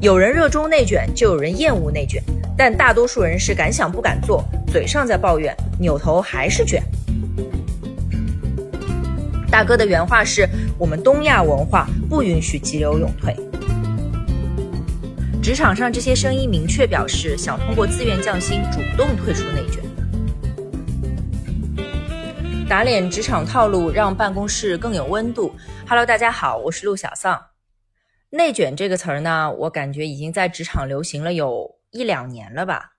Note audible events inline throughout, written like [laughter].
有人热衷内卷，就有人厌恶内卷，但大多数人是敢想不敢做，嘴上在抱怨，扭头还是卷。大哥的原话是：“我们东亚文化不允许急流勇退。”职场上这些声音明确表示，想通过自愿降薪主动退出内卷，打脸职场套路，让办公室更有温度。Hello，大家好，我是陆小丧。内卷这个词儿呢，我感觉已经在职场流行了有一两年了吧。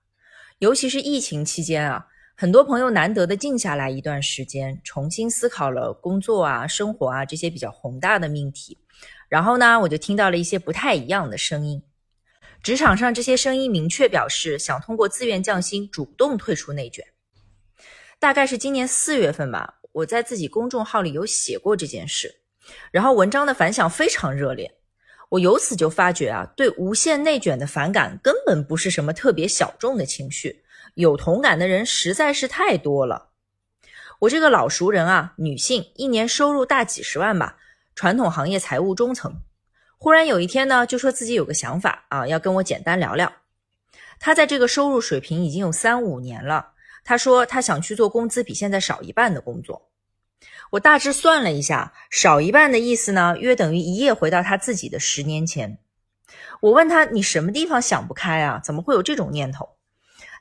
尤其是疫情期间啊，很多朋友难得的静下来一段时间，重新思考了工作啊、生活啊这些比较宏大的命题。然后呢，我就听到了一些不太一样的声音。职场上这些声音明确表示，想通过自愿降薪主动退出内卷。大概是今年四月份吧，我在自己公众号里有写过这件事，然后文章的反响非常热烈。我由此就发觉啊，对无限内卷的反感根本不是什么特别小众的情绪，有同感的人实在是太多了。我这个老熟人啊，女性，一年收入大几十万吧，传统行业财务中层，忽然有一天呢，就说自己有个想法啊，要跟我简单聊聊。她在这个收入水平已经有三五年了，她说她想去做工资比现在少一半的工作。我大致算了一下，少一半的意思呢，约等于一夜回到他自己的十年前。我问他：“你什么地方想不开啊？怎么会有这种念头？”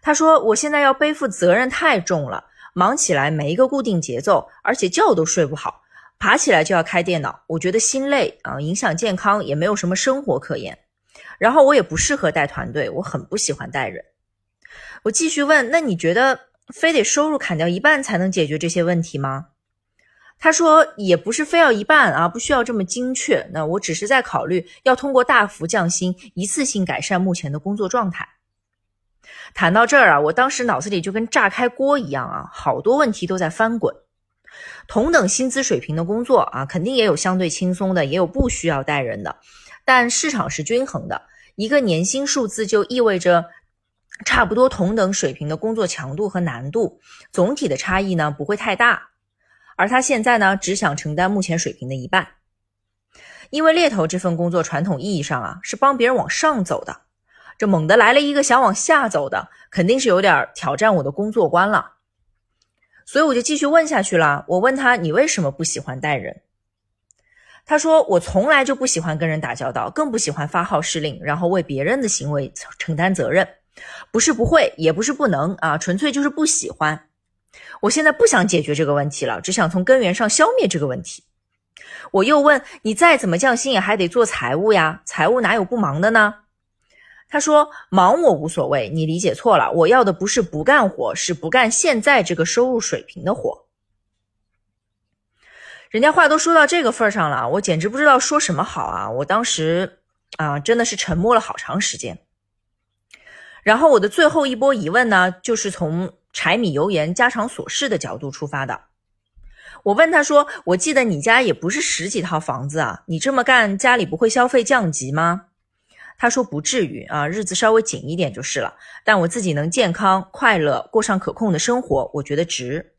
他说：“我现在要背负责任太重了，忙起来没一个固定节奏，而且觉都睡不好，爬起来就要开电脑，我觉得心累啊，影响健康，也没有什么生活可言。然后我也不适合带团队，我很不喜欢带人。”我继续问：“那你觉得非得收入砍掉一半才能解决这些问题吗？”他说也不是非要一半啊，不需要这么精确。那我只是在考虑要通过大幅降薪，一次性改善目前的工作状态。谈到这儿啊，我当时脑子里就跟炸开锅一样啊，好多问题都在翻滚。同等薪资水平的工作啊，肯定也有相对轻松的，也有不需要带人的。但市场是均衡的，一个年薪数字就意味着差不多同等水平的工作强度和难度，总体的差异呢不会太大。而他现在呢，只想承担目前水平的一半，因为猎头这份工作传统意义上啊是帮别人往上走的，这猛地来了一个想往下走的，肯定是有点挑战我的工作观了。所以我就继续问下去了。我问他：“你为什么不喜欢带人？”他说：“我从来就不喜欢跟人打交道，更不喜欢发号施令，然后为别人的行为承担责任。不是不会，也不是不能啊，纯粹就是不喜欢。”我现在不想解决这个问题了，只想从根源上消灭这个问题。我又问你，再怎么降薪也还得做财务呀，财务哪有不忙的呢？他说忙我无所谓，你理解错了，我要的不是不干活，是不干现在这个收入水平的活。人家话都说到这个份上了，我简直不知道说什么好啊！我当时啊，真的是沉默了好长时间。然后我的最后一波疑问呢，就是从。柴米油盐、家常琐事的角度出发的，我问他说：“我记得你家也不是十几套房子啊，你这么干，家里不会消费降级吗？”他说：“不至于啊，日子稍微紧一点就是了。但我自己能健康快乐过上可控的生活，我觉得值。”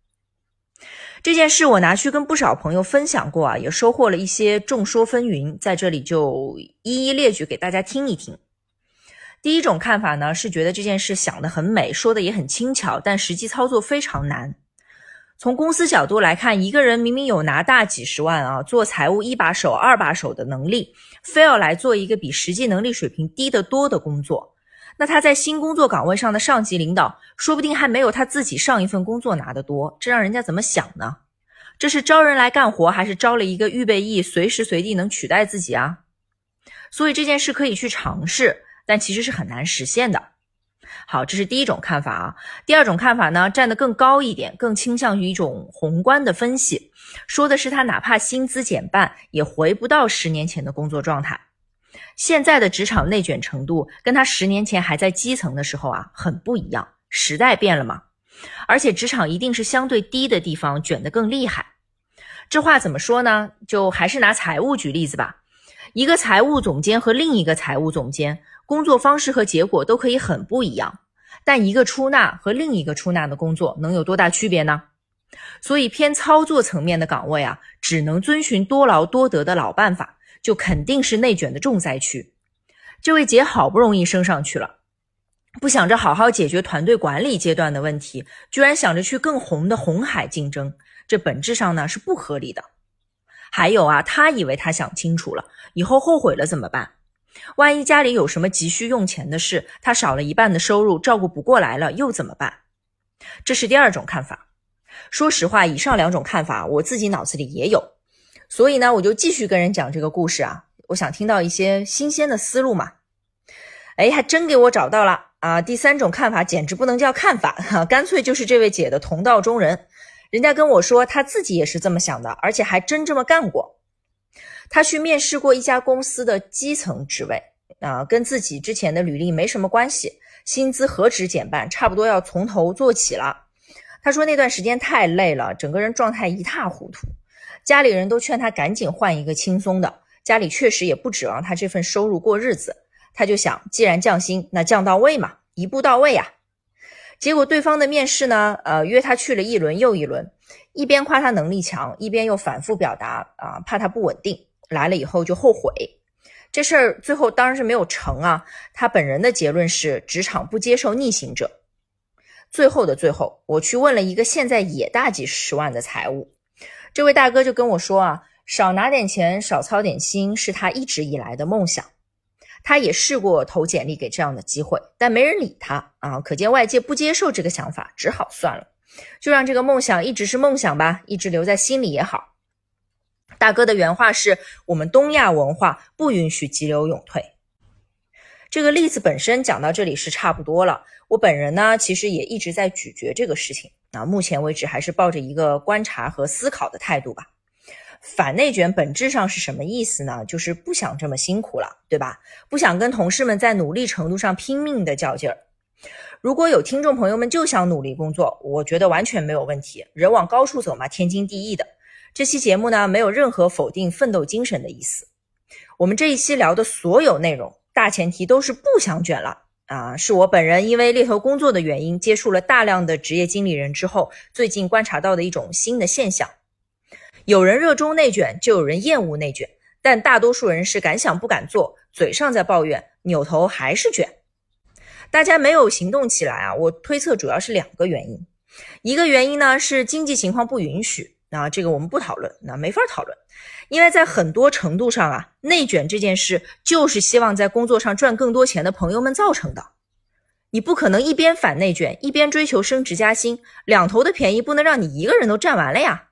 这件事我拿去跟不少朋友分享过啊，也收获了一些众说纷纭，在这里就一一列举给大家听一听。第一种看法呢，是觉得这件事想得很美，说的也很轻巧，但实际操作非常难。从公司角度来看，一个人明明有拿大几十万啊，做财务一把手、二把手的能力，非要来做一个比实际能力水平低得多的工作，那他在新工作岗位上的上级领导，说不定还没有他自己上一份工作拿得多，这让人家怎么想呢？这是招人来干活，还是招了一个预备役，随时随地能取代自己啊？所以这件事可以去尝试。但其实是很难实现的。好，这是第一种看法啊。第二种看法呢，站得更高一点，更倾向于一种宏观的分析，说的是他哪怕薪资减半，也回不到十年前的工作状态。现在的职场内卷程度，跟他十年前还在基层的时候啊，很不一样。时代变了嘛，而且职场一定是相对低的地方卷得更厉害。这话怎么说呢？就还是拿财务举例子吧。一个财务总监和另一个财务总监。工作方式和结果都可以很不一样，但一个出纳和另一个出纳的工作能有多大区别呢？所以偏操作层面的岗位啊，只能遵循多劳多得的老办法，就肯定是内卷的重灾区。这位姐好不容易升上去了，不想着好好解决团队管理阶段的问题，居然想着去更红的红海竞争，这本质上呢是不合理的。还有啊，他以为他想清楚了，以后后悔了怎么办？万一家里有什么急需用钱的事，他少了一半的收入，照顾不过来了，又怎么办？这是第二种看法。说实话，以上两种看法我自己脑子里也有，所以呢，我就继续跟人讲这个故事啊。我想听到一些新鲜的思路嘛。哎，还真给我找到了啊！第三种看法简直不能叫看法哈，干脆就是这位姐的同道中人。人家跟我说，他自己也是这么想的，而且还真这么干过。他去面试过一家公司的基层职位啊，跟自己之前的履历没什么关系，薪资何止减半，差不多要从头做起了。他说那段时间太累了，整个人状态一塌糊涂，家里人都劝他赶紧换一个轻松的，家里确实也不指望他这份收入过日子。他就想，既然降薪，那降到位嘛，一步到位呀。结果对方的面试呢，呃，约他去了一轮又一轮，一边夸他能力强，一边又反复表达啊，怕他不稳定。来了以后就后悔，这事儿最后当然是没有成啊。他本人的结论是职场不接受逆行者。最后的最后，我去问了一个现在也大几十万的财务，这位大哥就跟我说啊，少拿点钱，少操点心，是他一直以来的梦想。他也试过投简历给这样的机会，但没人理他啊，可见外界不接受这个想法，只好算了，就让这个梦想一直是梦想吧，一直留在心里也好。大哥的原话是：“我们东亚文化不允许急流勇退。”这个例子本身讲到这里是差不多了。我本人呢，其实也一直在咀嚼这个事情。啊，目前为止还是抱着一个观察和思考的态度吧。反内卷本质上是什么意思呢？就是不想这么辛苦了，对吧？不想跟同事们在努力程度上拼命的较劲儿。如果有听众朋友们就想努力工作，我觉得完全没有问题。人往高处走嘛，天经地义的。这期节目呢，没有任何否定奋斗精神的意思。我们这一期聊的所有内容，大前提都是不想卷了啊！是我本人因为猎头工作的原因，接触了大量的职业经理人之后，最近观察到的一种新的现象：有人热衷内卷，就有人厌恶内卷，但大多数人是敢想不敢做，嘴上在抱怨，扭头还是卷。大家没有行动起来啊！我推测主要是两个原因，一个原因呢是经济情况不允许。那这个我们不讨论，那没法讨论，因为在很多程度上啊，内卷这件事就是希望在工作上赚更多钱的朋友们造成的。你不可能一边反内卷，一边追求升职加薪，两头的便宜不能让你一个人都占完了呀。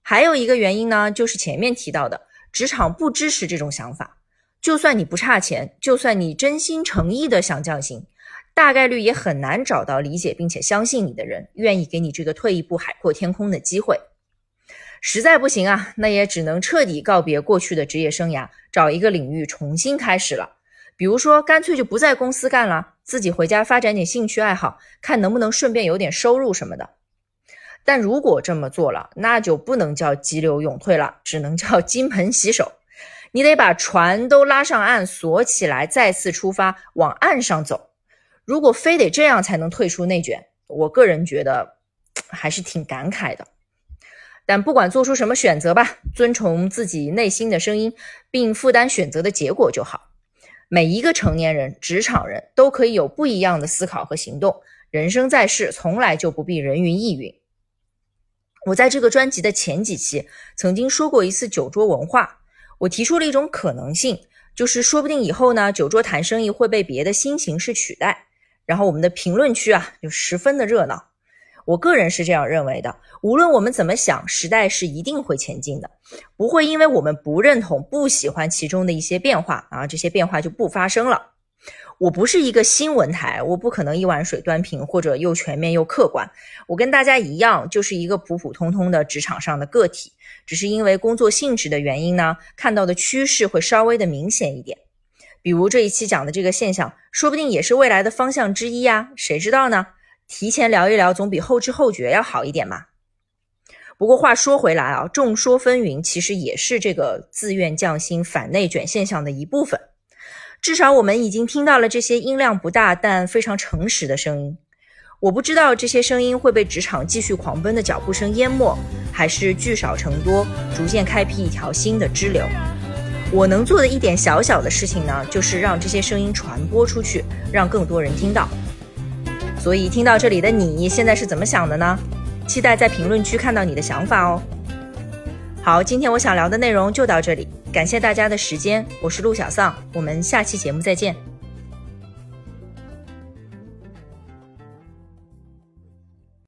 还有一个原因呢，就是前面提到的，职场不支持这种想法。就算你不差钱，就算你真心诚意的想降薪，大概率也很难找到理解并且相信你的人，愿意给你这个退一步海阔天空的机会。实在不行啊，那也只能彻底告别过去的职业生涯，找一个领域重新开始了。比如说，干脆就不在公司干了，自己回家发展点兴趣爱好，看能不能顺便有点收入什么的。但如果这么做了，那就不能叫急流勇退了，只能叫金盆洗手。你得把船都拉上岸，锁起来，再次出发，往岸上走。如果非得这样才能退出内卷，我个人觉得 [tsk] 还是挺感慨的。但不管做出什么选择吧，遵从自己内心的声音，并负担选择的结果就好。每一个成年人、职场人都可以有不一样的思考和行动。人生在世，从来就不必人云亦云。我在这个专辑的前几期曾经说过一次酒桌文化，我提出了一种可能性，就是说不定以后呢，酒桌谈生意会被别的新形式取代。然后我们的评论区啊，就十分的热闹。我个人是这样认为的，无论我们怎么想，时代是一定会前进的，不会因为我们不认同、不喜欢其中的一些变化啊，这些变化就不发生了。我不是一个新闻台，我不可能一碗水端平或者又全面又客观。我跟大家一样，就是一个普普通通的职场上的个体，只是因为工作性质的原因呢，看到的趋势会稍微的明显一点。比如这一期讲的这个现象，说不定也是未来的方向之一呀，谁知道呢？提前聊一聊，总比后知后觉要好一点嘛。不过话说回来啊，众说纷纭，其实也是这个自愿降薪反内卷现象的一部分。至少我们已经听到了这些音量不大但非常诚实的声音。我不知道这些声音会被职场继续狂奔的脚步声淹没，还是聚少成多，逐渐开辟一条新的支流。我能做的一点小小的事情呢，就是让这些声音传播出去，让更多人听到。所以听到这里的你现在是怎么想的呢？期待在评论区看到你的想法哦。好，今天我想聊的内容就到这里，感谢大家的时间，我是陆小丧，我们下期节目再见。